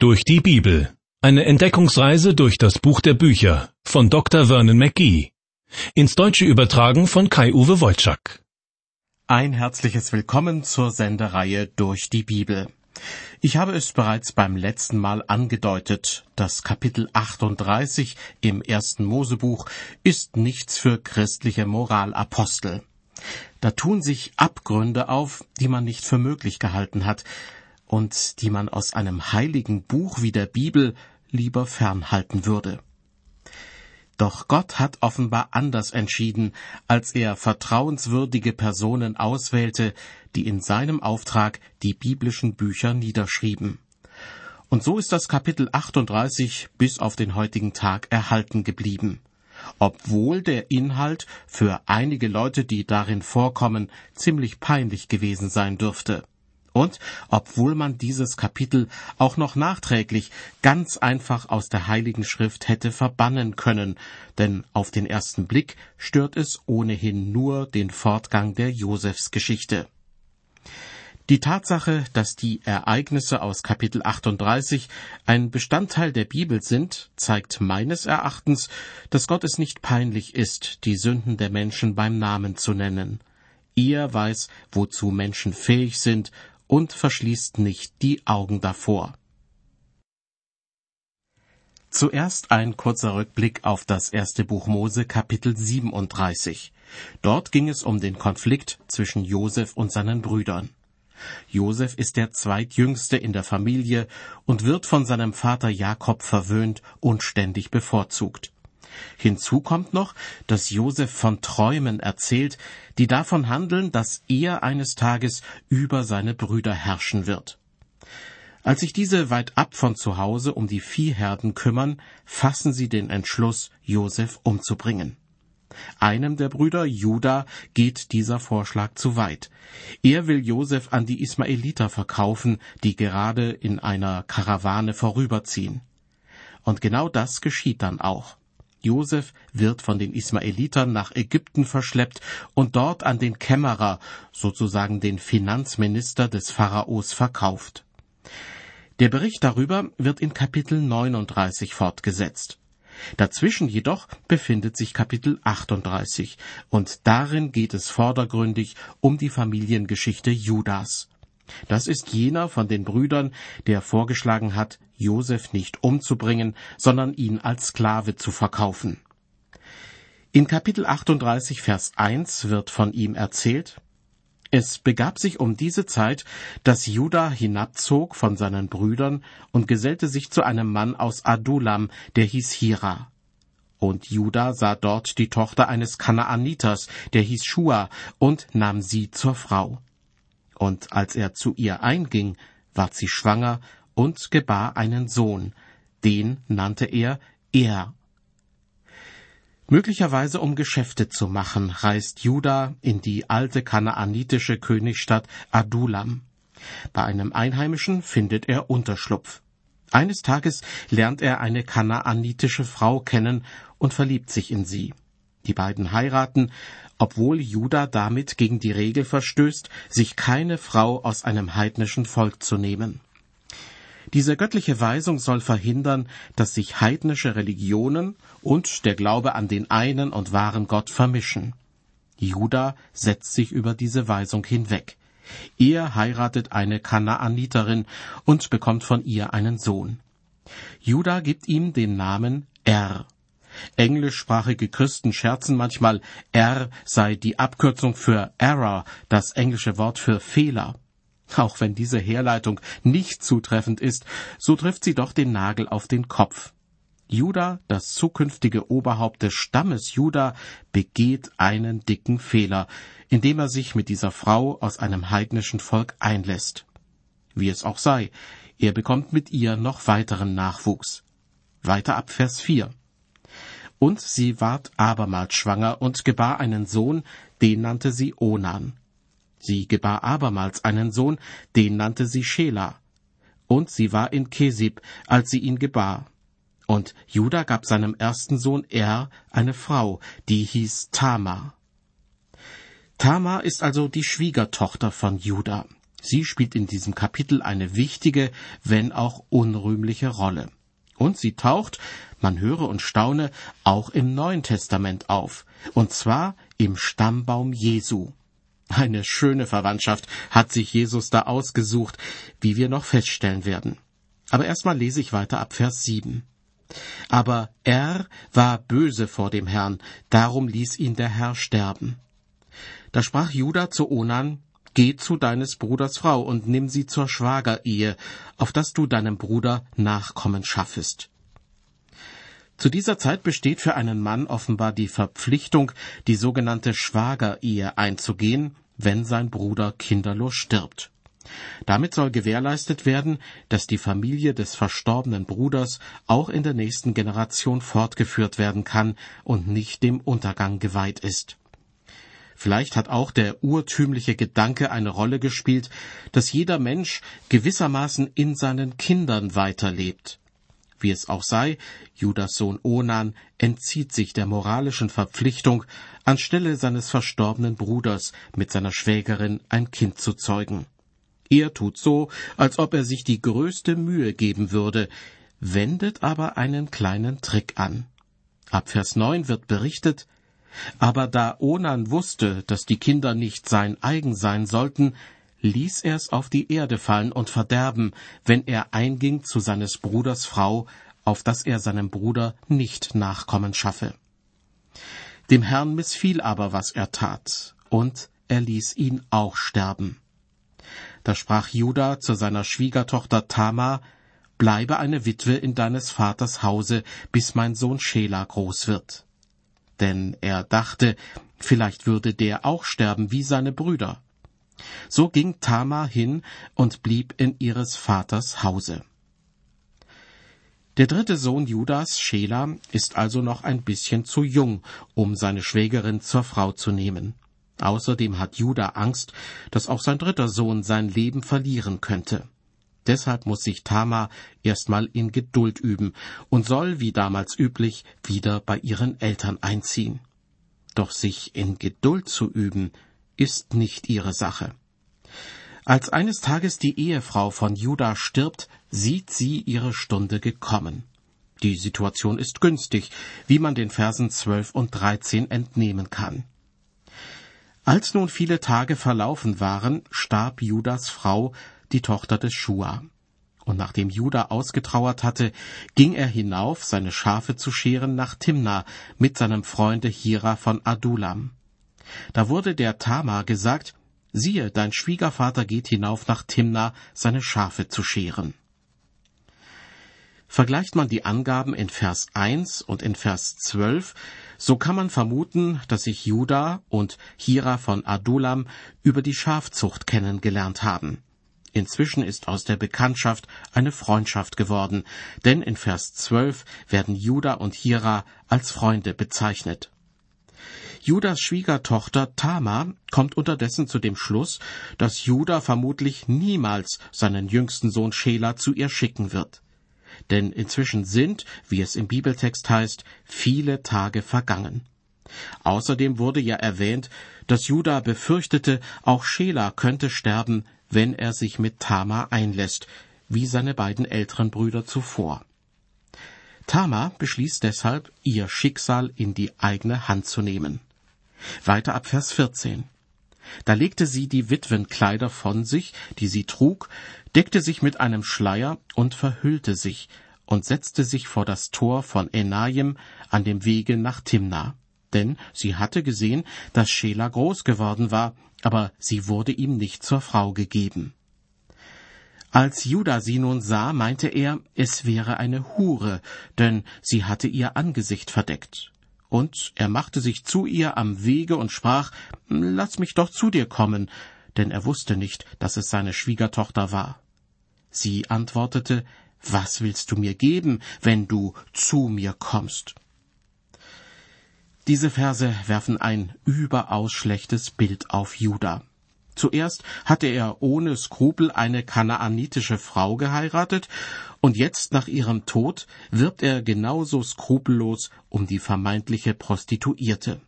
Durch die Bibel. Eine Entdeckungsreise durch das Buch der Bücher von Dr. Vernon McGee. Ins Deutsche übertragen von Kai-Uwe Wolczak. Ein herzliches Willkommen zur Sendereihe Durch die Bibel. Ich habe es bereits beim letzten Mal angedeutet. Das Kapitel 38 im ersten Mosebuch ist nichts für christliche Moralapostel. Da tun sich Abgründe auf, die man nicht für möglich gehalten hat, und die man aus einem heiligen Buch wie der Bibel lieber fernhalten würde. Doch Gott hat offenbar anders entschieden, als er vertrauenswürdige Personen auswählte, die in seinem Auftrag die biblischen Bücher niederschrieben. Und so ist das Kapitel 38 bis auf den heutigen Tag erhalten geblieben, obwohl der Inhalt für einige Leute, die darin vorkommen, ziemlich peinlich gewesen sein dürfte. Und obwohl man dieses Kapitel auch noch nachträglich ganz einfach aus der Heiligen Schrift hätte verbannen können, denn auf den ersten Blick stört es ohnehin nur den Fortgang der Josefsgeschichte. Die Tatsache, dass die Ereignisse aus Kapitel 38 ein Bestandteil der Bibel sind, zeigt meines Erachtens, dass Gott es nicht peinlich ist, die Sünden der Menschen beim Namen zu nennen. Er weiß, wozu Menschen fähig sind und verschließt nicht die Augen davor. Zuerst ein kurzer Rückblick auf das erste Buch Mose Kapitel 37. Dort ging es um den Konflikt zwischen Josef und seinen Brüdern. Josef ist der zweitjüngste in der Familie und wird von seinem Vater Jakob verwöhnt und ständig bevorzugt. Hinzu kommt noch, dass Josef von Träumen erzählt, die davon handeln, dass er eines Tages über seine Brüder herrschen wird. Als sich diese weit ab von zu Hause um die Viehherden kümmern, fassen sie den Entschluss, Josef umzubringen. Einem der Brüder, Juda, geht dieser Vorschlag zu weit. Er will Josef an die Ismaeliter verkaufen, die gerade in einer Karawane vorüberziehen. Und genau das geschieht dann auch. Josef wird von den Ismaelitern nach Ägypten verschleppt und dort an den Kämmerer, sozusagen den Finanzminister des Pharaos, verkauft. Der Bericht darüber wird in Kapitel 39 fortgesetzt. Dazwischen jedoch befindet sich Kapitel 38 und darin geht es vordergründig um die Familiengeschichte Judas. Das ist jener von den Brüdern, der vorgeschlagen hat, Josef nicht umzubringen, sondern ihn als Sklave zu verkaufen. In Kapitel 38, Vers 1 wird von ihm erzählt, es begab sich um diese Zeit, dass Judah hinabzog von seinen Brüdern und gesellte sich zu einem Mann aus Adulam, der hieß Hira. Und Judah sah dort die Tochter eines Kanaaniters, der hieß Shua, und nahm sie zur Frau. Und als er zu ihr einging, ward sie schwanger und gebar einen Sohn, den nannte er Er. Möglicherweise um Geschäfte zu machen, reist Juda in die alte kanaanitische Königsstadt Adulam. Bei einem Einheimischen findet er Unterschlupf. Eines Tages lernt er eine kanaanitische Frau kennen und verliebt sich in sie. Die beiden heiraten, obwohl Juda damit gegen die Regel verstößt, sich keine Frau aus einem heidnischen Volk zu nehmen. Diese göttliche Weisung soll verhindern, dass sich heidnische Religionen und der Glaube an den einen und wahren Gott vermischen. Juda setzt sich über diese Weisung hinweg. Er heiratet eine Kanaaniterin und bekommt von ihr einen Sohn. Juda gibt ihm den Namen Er. Englischsprachige Christen scherzen manchmal, R sei die Abkürzung für Error, das englische Wort für Fehler. Auch wenn diese Herleitung nicht zutreffend ist, so trifft sie doch den Nagel auf den Kopf. Juda, das zukünftige Oberhaupt des Stammes Juda, begeht einen dicken Fehler, indem er sich mit dieser Frau aus einem heidnischen Volk einlässt. Wie es auch sei, er bekommt mit ihr noch weiteren Nachwuchs. Weiter ab Vers 4. Und sie ward abermals schwanger und gebar einen Sohn, den nannte sie Onan. Sie gebar abermals einen Sohn, den nannte sie Schela. Und sie war in Kesib, als sie ihn gebar. Und Juda gab seinem ersten Sohn Er eine Frau, die hieß Tamar. Tamar ist also die Schwiegertochter von Juda. Sie spielt in diesem Kapitel eine wichtige, wenn auch unrühmliche Rolle. Und sie taucht, man höre und staune, auch im Neuen Testament auf, und zwar im Stammbaum Jesu. Eine schöne Verwandtschaft hat sich Jesus da ausgesucht, wie wir noch feststellen werden. Aber erstmal lese ich weiter ab Vers 7. Aber er war böse vor dem Herrn, darum ließ ihn der Herr sterben. Da sprach Judah zu Onan, Geh zu deines Bruders Frau und nimm sie zur Schwagerehe, auf dass du deinem Bruder Nachkommen schaffest. Zu dieser Zeit besteht für einen Mann offenbar die Verpflichtung, die sogenannte Schwagerehe einzugehen, wenn sein Bruder kinderlos stirbt. Damit soll gewährleistet werden, dass die Familie des verstorbenen Bruders auch in der nächsten Generation fortgeführt werden kann und nicht dem Untergang geweiht ist. Vielleicht hat auch der urtümliche Gedanke eine Rolle gespielt, dass jeder Mensch gewissermaßen in seinen Kindern weiterlebt. Wie es auch sei, Judas Sohn Onan entzieht sich der moralischen Verpflichtung, anstelle seines verstorbenen Bruders mit seiner Schwägerin ein Kind zu zeugen. Er tut so, als ob er sich die größte Mühe geben würde, wendet aber einen kleinen Trick an. Ab Vers 9 wird berichtet, aber da Onan wusste, dass die Kinder nicht sein eigen sein sollten, ließ er's auf die Erde fallen und verderben, wenn er einging zu seines Bruders Frau, auf dass er seinem Bruder nicht Nachkommen schaffe. Dem Herrn missfiel aber, was er tat, und er ließ ihn auch sterben. Da sprach Judah zu seiner Schwiegertochter Tamar, Bleibe eine Witwe in deines Vaters Hause, bis mein Sohn Schela groß wird. Denn er dachte, vielleicht würde der auch sterben wie seine Brüder. So ging Tamar hin und blieb in ihres Vaters Hause. Der dritte Sohn Judas, Schela, ist also noch ein bisschen zu jung, um seine Schwägerin zur Frau zu nehmen. Außerdem hat Juda Angst, dass auch sein dritter Sohn sein Leben verlieren könnte. Deshalb muss sich Tamar erstmal in Geduld üben und soll, wie damals üblich, wieder bei ihren Eltern einziehen. Doch sich in Geduld zu üben, ist nicht ihre Sache. Als eines Tages die Ehefrau von Judah stirbt, sieht sie ihre Stunde gekommen. Die Situation ist günstig, wie man den Versen zwölf und dreizehn entnehmen kann. Als nun viele Tage verlaufen waren, starb Judas Frau, die Tochter des Schua. Und nachdem Juda ausgetrauert hatte, ging er hinauf, seine Schafe zu scheren nach Timna mit seinem Freunde Hira von Adulam. Da wurde der Tamar gesagt, siehe, dein Schwiegervater geht hinauf nach Timna, seine Schafe zu scheren. Vergleicht man die Angaben in Vers 1 und in Vers 12, so kann man vermuten, dass sich Juda und Hira von Adulam über die Schafzucht kennengelernt haben. Inzwischen ist aus der Bekanntschaft eine Freundschaft geworden, denn in Vers 12 werden Juda und Hira als Freunde bezeichnet. Judas Schwiegertochter Tama kommt unterdessen zu dem Schluss, dass Juda vermutlich niemals seinen jüngsten Sohn Schela zu ihr schicken wird. Denn inzwischen sind, wie es im Bibeltext heißt, viele Tage vergangen. Außerdem wurde ja erwähnt, dass Juda befürchtete, auch Schela könnte sterben, wenn er sich mit Tama einlässt, wie seine beiden älteren Brüder zuvor. Tama beschließt deshalb, ihr Schicksal in die eigene Hand zu nehmen. Weiter ab Vers 14. Da legte sie die Witwenkleider von sich, die sie trug, deckte sich mit einem Schleier und verhüllte sich und setzte sich vor das Tor von Enaim an dem Wege nach Timna. Denn sie hatte gesehen, dass Schela groß geworden war, aber sie wurde ihm nicht zur Frau gegeben. Als Judah sie nun sah, meinte er, es wäre eine Hure, denn sie hatte ihr Angesicht verdeckt und er machte sich zu ihr am Wege und sprach Lass mich doch zu dir kommen, denn er wusste nicht, dass es seine Schwiegertochter war. Sie antwortete Was willst du mir geben, wenn du zu mir kommst? Diese Verse werfen ein überaus schlechtes Bild auf Juda. Zuerst hatte er ohne Skrupel eine kanaanitische Frau geheiratet, und jetzt nach ihrem Tod wirbt er genauso skrupellos um die vermeintliche Prostituierte.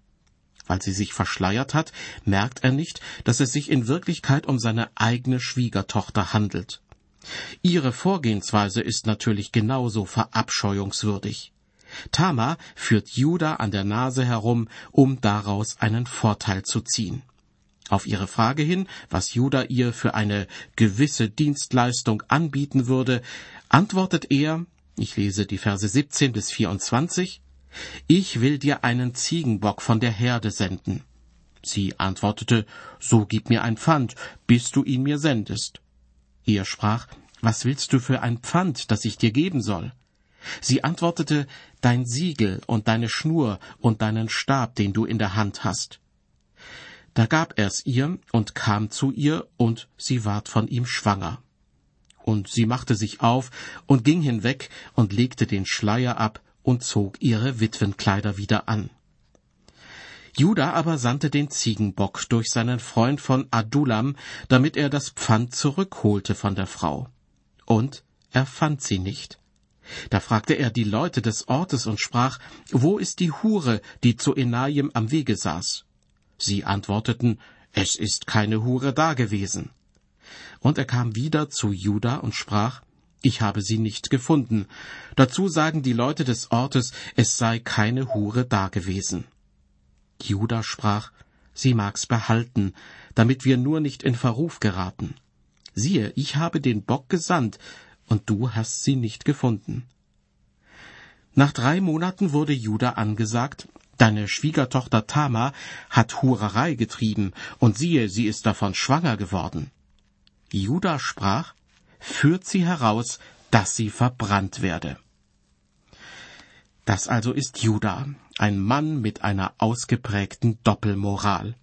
Weil sie sich verschleiert hat, merkt er nicht, dass es sich in Wirklichkeit um seine eigene Schwiegertochter handelt. Ihre Vorgehensweise ist natürlich genauso verabscheuungswürdig. Tama führt Juda an der Nase herum, um daraus einen Vorteil zu ziehen. Auf ihre Frage hin, was Juda ihr für eine gewisse Dienstleistung anbieten würde, antwortet er, ich lese die Verse 17 bis 24, Ich will dir einen Ziegenbock von der Herde senden. Sie antwortete, So gib mir ein Pfand, bis du ihn mir sendest. Er sprach, Was willst du für ein Pfand, das ich dir geben soll? Sie antwortete, Dein Siegel und deine Schnur und deinen Stab, den du in der Hand hast. Da gab er's ihr und kam zu ihr, und sie ward von ihm schwanger. Und sie machte sich auf und ging hinweg und legte den Schleier ab und zog ihre Witwenkleider wieder an. Juda aber sandte den Ziegenbock durch seinen Freund von Adulam, damit er das Pfand zurückholte von der Frau. Und er fand sie nicht. Da fragte er die Leute des Ortes und sprach, Wo ist die Hure, die zu Enaim am Wege saß? Sie antworteten, Es ist keine Hure dagewesen. Und er kam wieder zu Juda und sprach, Ich habe sie nicht gefunden. Dazu sagen die Leute des Ortes, es sei keine Hure dagewesen. Juda sprach, Sie mag's behalten, damit wir nur nicht in Verruf geraten. Siehe, ich habe den Bock gesandt, und du hast sie nicht gefunden. Nach drei Monaten wurde Juda angesagt, Deine Schwiegertochter Tama hat Hurerei getrieben, und siehe, sie ist davon schwanger geworden. Juda sprach, Führt sie heraus, dass sie verbrannt werde. Das also ist Juda, ein Mann mit einer ausgeprägten Doppelmoral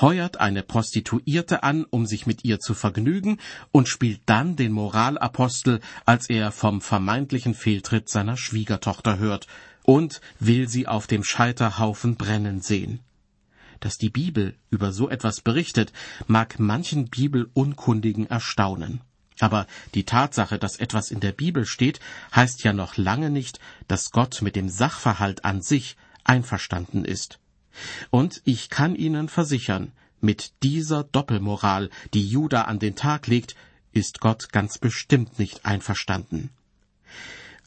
heuert eine Prostituierte an, um sich mit ihr zu vergnügen, und spielt dann den Moralapostel, als er vom vermeintlichen Fehltritt seiner Schwiegertochter hört, und will sie auf dem Scheiterhaufen brennen sehen. Dass die Bibel über so etwas berichtet, mag manchen Bibelunkundigen erstaunen. Aber die Tatsache, dass etwas in der Bibel steht, heißt ja noch lange nicht, dass Gott mit dem Sachverhalt an sich einverstanden ist. Und ich kann Ihnen versichern, mit dieser Doppelmoral, die Juda an den Tag legt, ist Gott ganz bestimmt nicht einverstanden.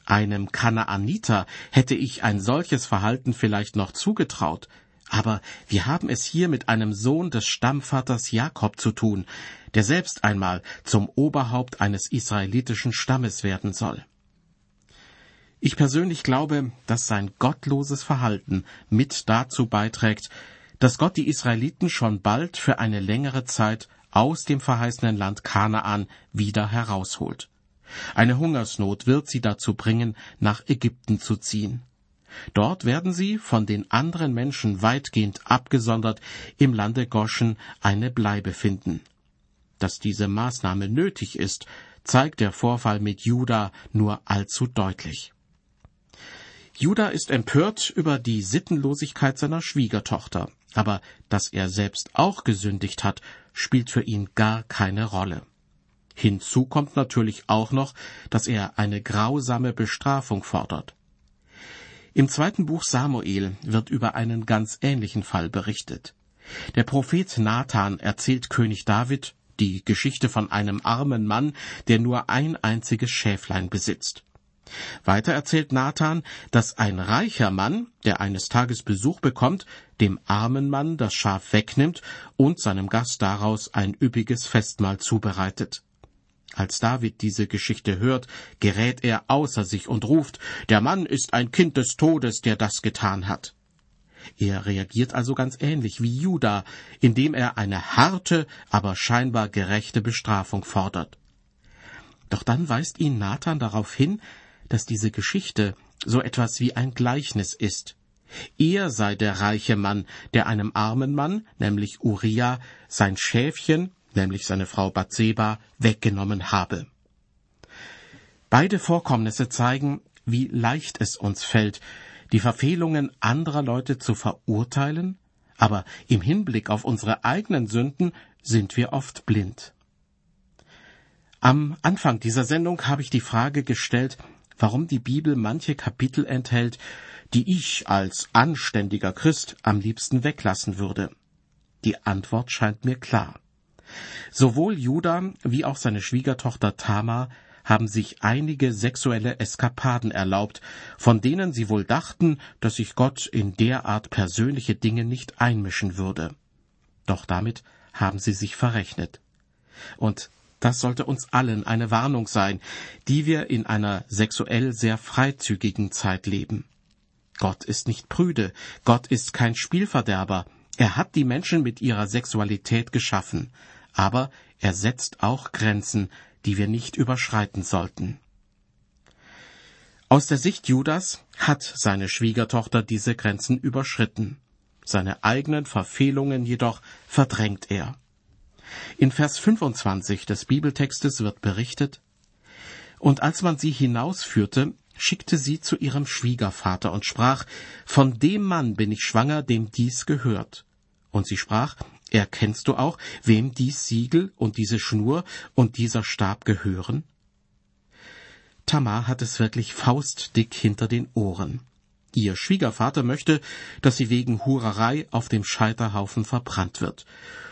Einem Kanaaniter hätte ich ein solches Verhalten vielleicht noch zugetraut, aber wir haben es hier mit einem Sohn des Stammvaters Jakob zu tun, der selbst einmal zum Oberhaupt eines israelitischen Stammes werden soll. Ich persönlich glaube, dass sein gottloses Verhalten mit dazu beiträgt, dass Gott die Israeliten schon bald für eine längere Zeit aus dem verheißenen Land Kanaan wieder herausholt. Eine Hungersnot wird sie dazu bringen, nach Ägypten zu ziehen. Dort werden sie von den anderen Menschen weitgehend abgesondert im Lande Goschen eine Bleibe finden. Dass diese Maßnahme nötig ist, zeigt der Vorfall mit Juda nur allzu deutlich. Judah ist empört über die Sittenlosigkeit seiner Schwiegertochter, aber dass er selbst auch gesündigt hat, spielt für ihn gar keine Rolle. Hinzu kommt natürlich auch noch, dass er eine grausame Bestrafung fordert. Im zweiten Buch Samuel wird über einen ganz ähnlichen Fall berichtet. Der Prophet Nathan erzählt König David die Geschichte von einem armen Mann, der nur ein einziges Schäflein besitzt. Weiter erzählt Nathan, dass ein reicher Mann, der eines Tages Besuch bekommt, dem armen Mann das Schaf wegnimmt und seinem Gast daraus ein üppiges Festmahl zubereitet. Als David diese Geschichte hört, gerät er außer sich und ruft, der Mann ist ein Kind des Todes, der das getan hat. Er reagiert also ganz ähnlich wie Judah, indem er eine harte, aber scheinbar gerechte Bestrafung fordert. Doch dann weist ihn Nathan darauf hin, dass diese Geschichte so etwas wie ein Gleichnis ist. Er sei der reiche Mann, der einem armen Mann, nämlich Uriah, sein Schäfchen, nämlich seine Frau Bathseba, weggenommen habe. Beide Vorkommnisse zeigen, wie leicht es uns fällt, die Verfehlungen anderer Leute zu verurteilen, aber im Hinblick auf unsere eigenen Sünden sind wir oft blind. Am Anfang dieser Sendung habe ich die Frage gestellt, warum die Bibel manche Kapitel enthält, die ich als anständiger Christ am liebsten weglassen würde? Die Antwort scheint mir klar. Sowohl Judah wie auch seine Schwiegertochter Tamar haben sich einige sexuelle Eskapaden erlaubt, von denen sie wohl dachten, dass sich Gott in derart persönliche Dinge nicht einmischen würde. Doch damit haben sie sich verrechnet. Und das sollte uns allen eine Warnung sein, die wir in einer sexuell sehr freizügigen Zeit leben. Gott ist nicht prüde, Gott ist kein Spielverderber, er hat die Menschen mit ihrer Sexualität geschaffen, aber er setzt auch Grenzen, die wir nicht überschreiten sollten. Aus der Sicht Judas hat seine Schwiegertochter diese Grenzen überschritten. Seine eigenen Verfehlungen jedoch verdrängt er. In Vers 25 des Bibeltextes wird berichtet, und als man sie hinausführte, schickte sie zu ihrem Schwiegervater und sprach, Von dem Mann bin ich schwanger, dem dies gehört. Und sie sprach, Erkennst du auch, wem dies Siegel und diese Schnur und dieser Stab gehören? Tamar hat es wirklich faustdick hinter den Ohren. Ihr Schwiegervater möchte, dass sie wegen Hurerei auf dem Scheiterhaufen verbrannt wird.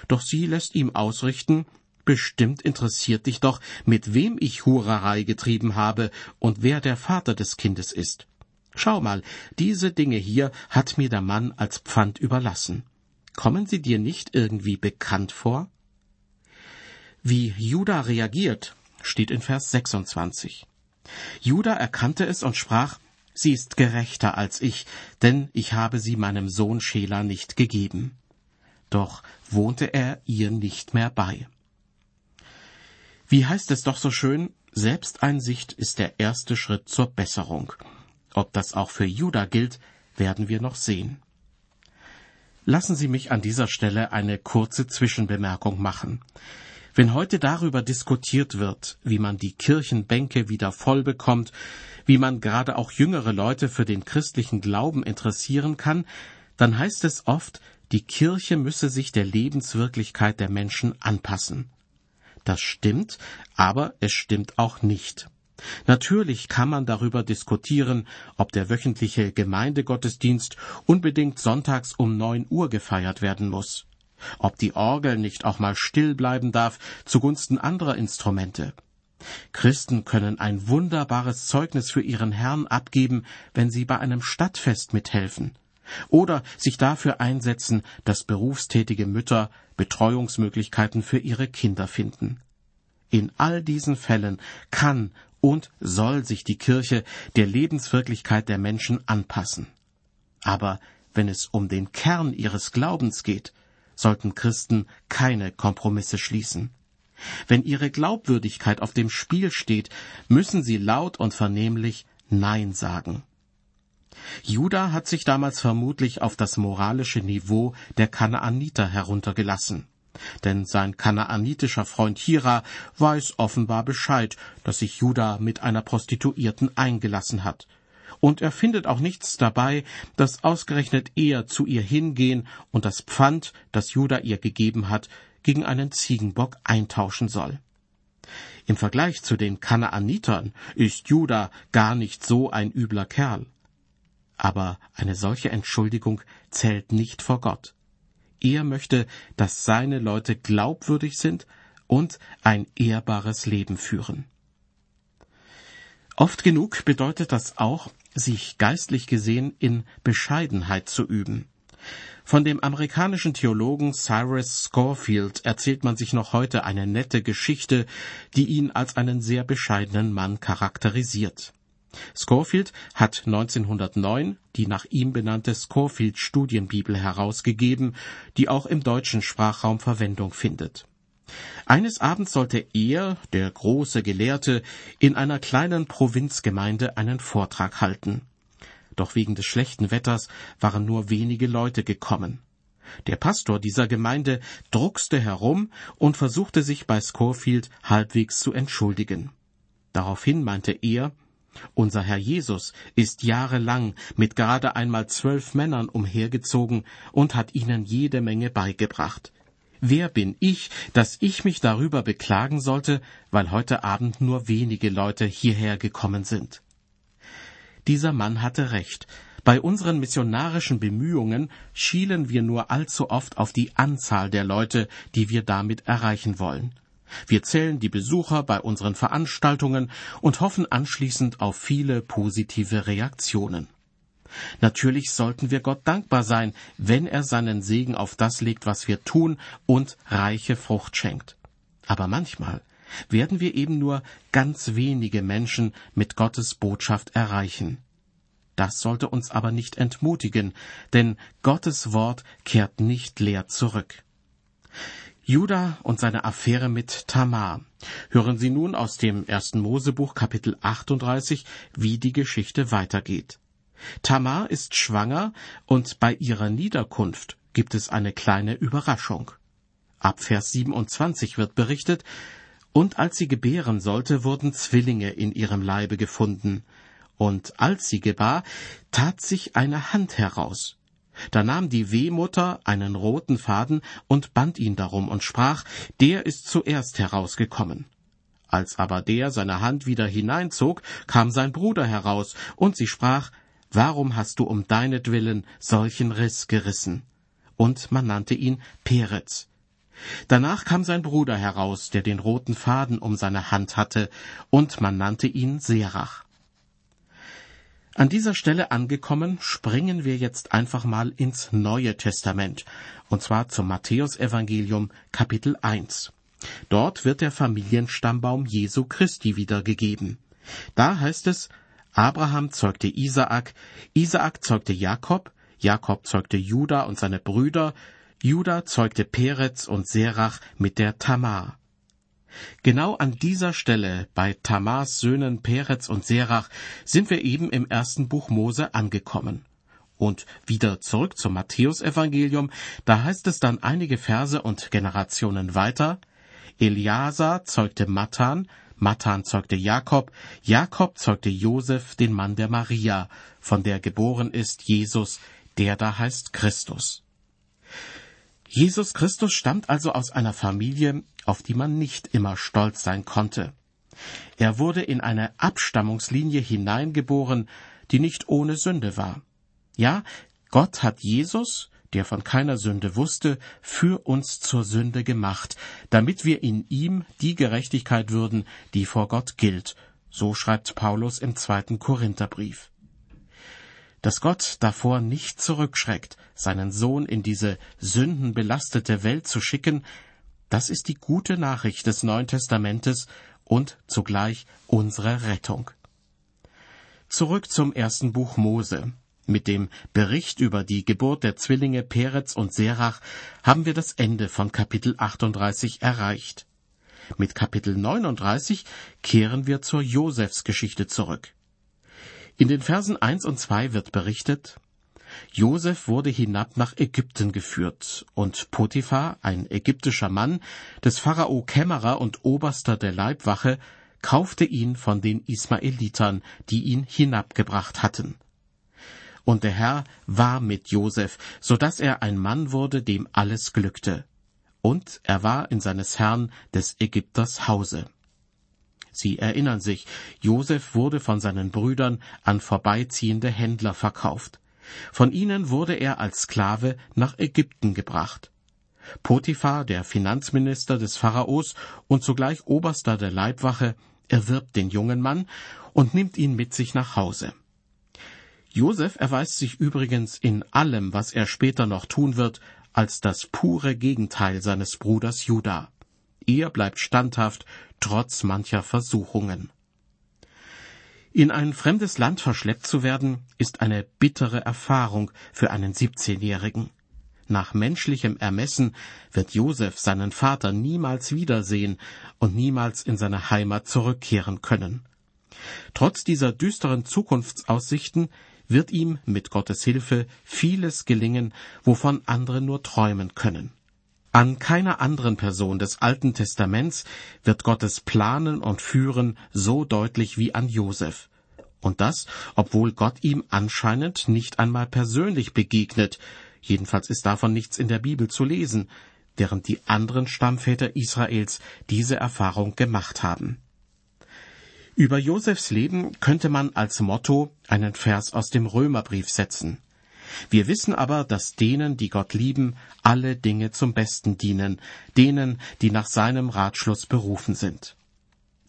Doch sie lässt ihm ausrichten, bestimmt interessiert dich doch, mit wem ich Hurerei getrieben habe und wer der Vater des Kindes ist. Schau mal, diese Dinge hier hat mir der Mann als Pfand überlassen. Kommen sie dir nicht irgendwie bekannt vor? Wie Juda reagiert, steht in Vers 26. Juda erkannte es und sprach, Sie ist gerechter als ich, denn ich habe sie meinem Sohn Schela nicht gegeben. Doch wohnte er ihr nicht mehr bei. Wie heißt es doch so schön, Selbsteinsicht ist der erste Schritt zur Besserung. Ob das auch für Juda gilt, werden wir noch sehen. Lassen Sie mich an dieser Stelle eine kurze Zwischenbemerkung machen. Wenn heute darüber diskutiert wird, wie man die Kirchenbänke wieder voll bekommt, wie man gerade auch jüngere Leute für den christlichen Glauben interessieren kann, dann heißt es oft, die Kirche müsse sich der Lebenswirklichkeit der Menschen anpassen. Das stimmt, aber es stimmt auch nicht. Natürlich kann man darüber diskutieren, ob der wöchentliche Gemeindegottesdienst unbedingt sonntags um neun Uhr gefeiert werden muss, ob die Orgel nicht auch mal still bleiben darf zugunsten anderer Instrumente. Christen können ein wunderbares Zeugnis für ihren Herrn abgeben, wenn sie bei einem Stadtfest mithelfen oder sich dafür einsetzen, dass berufstätige Mütter Betreuungsmöglichkeiten für ihre Kinder finden. In all diesen Fällen kann und soll sich die Kirche der Lebenswirklichkeit der Menschen anpassen. Aber wenn es um den Kern ihres Glaubens geht, sollten Christen keine Kompromisse schließen. Wenn ihre Glaubwürdigkeit auf dem Spiel steht, müssen sie laut und vernehmlich Nein sagen. Juda hat sich damals vermutlich auf das moralische Niveau der Kanaaniter heruntergelassen. Denn sein kanaanitischer Freund Hira weiß offenbar Bescheid, dass sich Juda mit einer Prostituierten eingelassen hat. Und er findet auch nichts dabei, dass ausgerechnet er zu ihr hingehen und das Pfand, das Juda ihr gegeben hat, gegen einen Ziegenbock eintauschen soll. Im Vergleich zu den Kanaanitern ist Juda gar nicht so ein übler Kerl. Aber eine solche Entschuldigung zählt nicht vor Gott. Er möchte, dass seine Leute glaubwürdig sind und ein ehrbares Leben führen. Oft genug bedeutet das auch, sich geistlich gesehen in Bescheidenheit zu üben. Von dem amerikanischen Theologen Cyrus Scorefield erzählt man sich noch heute eine nette Geschichte, die ihn als einen sehr bescheidenen Mann charakterisiert. Scofield hat 1909 die nach ihm benannte Scofield Studienbibel herausgegeben, die auch im deutschen Sprachraum Verwendung findet. Eines Abends sollte er, der große Gelehrte, in einer kleinen Provinzgemeinde einen Vortrag halten. Doch wegen des schlechten Wetters waren nur wenige Leute gekommen. Der Pastor dieser Gemeinde druckste herum und versuchte sich bei Scofield halbwegs zu entschuldigen. Daraufhin meinte er, unser Herr Jesus ist jahrelang mit gerade einmal zwölf Männern umhergezogen und hat ihnen jede Menge beigebracht. Wer bin ich, dass ich mich darüber beklagen sollte, weil heute Abend nur wenige Leute hierher gekommen sind? Dieser Mann hatte recht. Bei unseren missionarischen Bemühungen schielen wir nur allzu oft auf die Anzahl der Leute, die wir damit erreichen wollen. Wir zählen die Besucher bei unseren Veranstaltungen und hoffen anschließend auf viele positive Reaktionen. Natürlich sollten wir Gott dankbar sein, wenn er seinen Segen auf das legt, was wir tun und reiche Frucht schenkt. Aber manchmal werden wir eben nur ganz wenige Menschen mit Gottes Botschaft erreichen. Das sollte uns aber nicht entmutigen, denn Gottes Wort kehrt nicht leer zurück. Judah und seine Affäre mit Tamar. Hören Sie nun aus dem ersten Mosebuch Kapitel 38, wie die Geschichte weitergeht. Tamar ist schwanger und bei ihrer Niederkunft gibt es eine kleine Überraschung. Ab Vers 27 wird berichtet, und als sie gebären sollte, wurden Zwillinge in ihrem Leibe gefunden. Und als sie gebar, tat sich eine Hand heraus. Da nahm die Wehmutter einen roten Faden und band ihn darum und sprach, der ist zuerst herausgekommen. Als aber der seine Hand wieder hineinzog, kam sein Bruder heraus, und sie sprach, Warum hast du um deinetwillen solchen Riss gerissen? Und man nannte ihn Peretz. Danach kam sein Bruder heraus, der den roten Faden um seine Hand hatte, und man nannte ihn Serach. An dieser Stelle angekommen, springen wir jetzt einfach mal ins Neue Testament, und zwar zum Matthäusevangelium Kapitel 1. Dort wird der Familienstammbaum Jesu Christi wiedergegeben. Da heißt es, Abraham zeugte Isaak, Isaak zeugte Jakob, Jakob zeugte Juda und seine Brüder, Juda zeugte Perez und Serach mit der Tamar. Genau an dieser Stelle bei Tamars Söhnen Perez und Serach sind wir eben im ersten Buch Mose angekommen. Und wieder zurück zum Matthäusevangelium, da heißt es dann einige Verse und Generationen weiter, Eliasa zeugte Matan, Matan zeugte Jakob, Jakob zeugte Josef, den Mann der Maria, von der geboren ist Jesus, der da heißt Christus. Jesus Christus stammt also aus einer Familie, auf die man nicht immer stolz sein konnte. Er wurde in eine Abstammungslinie hineingeboren, die nicht ohne Sünde war. Ja, Gott hat Jesus, der von keiner Sünde wusste, für uns zur Sünde gemacht, damit wir in ihm die Gerechtigkeit würden, die vor Gott gilt. So schreibt Paulus im zweiten Korintherbrief. Dass Gott davor nicht zurückschreckt, seinen Sohn in diese sündenbelastete Welt zu schicken, das ist die gute Nachricht des Neuen Testamentes und zugleich unsere Rettung. Zurück zum ersten Buch Mose. Mit dem Bericht über die Geburt der Zwillinge Perez und Serach haben wir das Ende von Kapitel 38 erreicht. Mit Kapitel 39 kehren wir zur Josefsgeschichte zurück. In den Versen 1 und 2 wird berichtet, Josef wurde hinab nach Ägypten geführt, und Potiphar, ein ägyptischer Mann, des Pharao Kämmerer und Oberster der Leibwache, kaufte ihn von den Ismaelitern, die ihn hinabgebracht hatten. Und der Herr war mit Josef, so dass er ein Mann wurde, dem alles glückte. Und er war in seines Herrn des Ägypters Hause. Sie erinnern sich, Josef wurde von seinen Brüdern an vorbeiziehende Händler verkauft. Von ihnen wurde er als Sklave nach Ägypten gebracht. Potiphar, der Finanzminister des Pharaos und zugleich Oberster der Leibwache, erwirbt den jungen Mann und nimmt ihn mit sich nach Hause. Josef erweist sich übrigens in allem, was er später noch tun wird, als das pure Gegenteil seines Bruders Juda. Er bleibt standhaft, trotz mancher Versuchungen. In ein fremdes Land verschleppt zu werden, ist eine bittere Erfahrung für einen 17-Jährigen. Nach menschlichem Ermessen wird Josef seinen Vater niemals wiedersehen und niemals in seine Heimat zurückkehren können. Trotz dieser düsteren Zukunftsaussichten wird ihm mit Gottes Hilfe vieles gelingen, wovon andere nur träumen können. An keiner anderen Person des Alten Testaments wird Gottes Planen und Führen so deutlich wie an Josef. Und das, obwohl Gott ihm anscheinend nicht einmal persönlich begegnet, jedenfalls ist davon nichts in der Bibel zu lesen, während die anderen Stammväter Israels diese Erfahrung gemacht haben. Über Josefs Leben könnte man als Motto einen Vers aus dem Römerbrief setzen. Wir wissen aber, dass denen, die Gott lieben, alle Dinge zum Besten dienen, denen, die nach seinem Ratschluss berufen sind.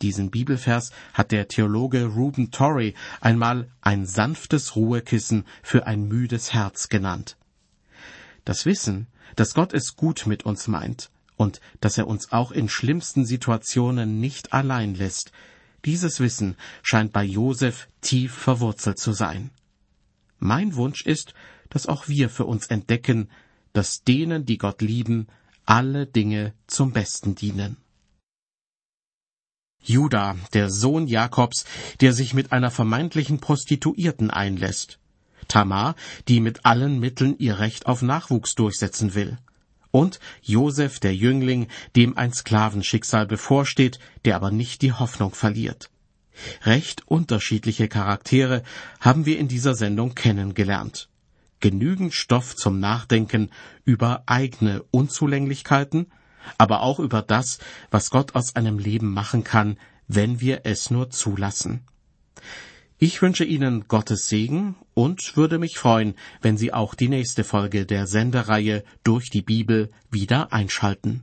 Diesen Bibelvers hat der Theologe Ruben Torrey einmal ein sanftes Ruhekissen für ein müdes Herz genannt. Das Wissen, dass Gott es gut mit uns meint und dass er uns auch in schlimmsten Situationen nicht allein lässt, dieses Wissen scheint bei Josef tief verwurzelt zu sein. Mein Wunsch ist, dass auch wir für uns entdecken, dass denen, die Gott lieben, alle Dinge zum Besten dienen. Judah, der Sohn Jakobs, der sich mit einer vermeintlichen Prostituierten einlässt. Tamar, die mit allen Mitteln ihr Recht auf Nachwuchs durchsetzen will. Und Josef, der Jüngling, dem ein Sklavenschicksal bevorsteht, der aber nicht die Hoffnung verliert. Recht unterschiedliche Charaktere haben wir in dieser Sendung kennengelernt. Genügend Stoff zum Nachdenken über eigene Unzulänglichkeiten, aber auch über das, was Gott aus einem Leben machen kann, wenn wir es nur zulassen. Ich wünsche Ihnen Gottes Segen und würde mich freuen, wenn Sie auch die nächste Folge der Sendereihe durch die Bibel wieder einschalten.